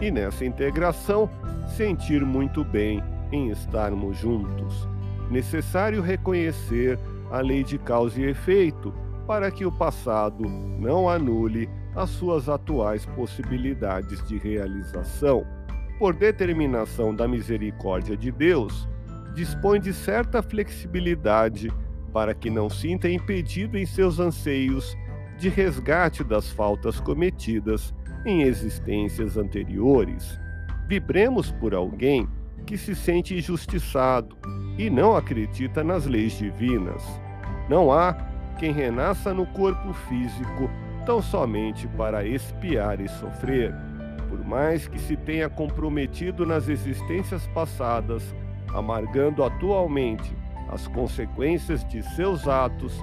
e nessa integração sentir muito bem em estarmos juntos. Necessário reconhecer a lei de causa e efeito para que o passado não anule as suas atuais possibilidades de realização. Por determinação da misericórdia de Deus, dispõe de certa flexibilidade para que não sinta impedido em seus anseios de resgate das faltas cometidas em existências anteriores. Vibremos por alguém que se sente injustiçado e não acredita nas leis divinas. Não há quem renasça no corpo físico tão somente para espiar e sofrer. Por mais que se tenha comprometido nas existências passadas, amargando atualmente as consequências de seus atos,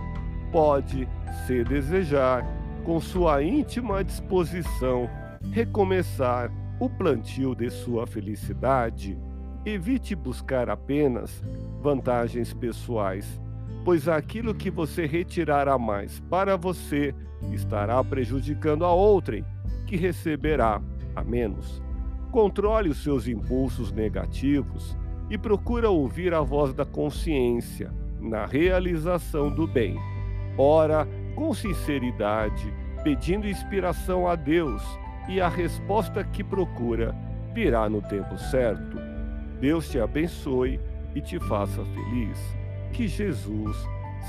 pode, se desejar, com sua íntima disposição, recomeçar o plantio de sua felicidade. Evite buscar apenas vantagens pessoais, pois aquilo que você retirará mais para você estará prejudicando a outrem, que receberá a menos. Controle os seus impulsos negativos e procura ouvir a voz da consciência na realização do bem. Ora com sinceridade, pedindo inspiração a Deus, e a resposta que procura virá no tempo certo. Deus te abençoe e te faça feliz. Que Jesus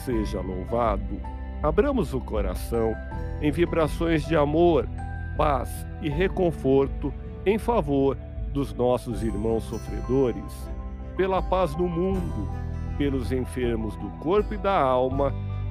seja louvado. Abramos o coração em vibrações de amor, paz e reconforto em favor dos nossos irmãos sofredores, pela paz no mundo, pelos enfermos do corpo e da alma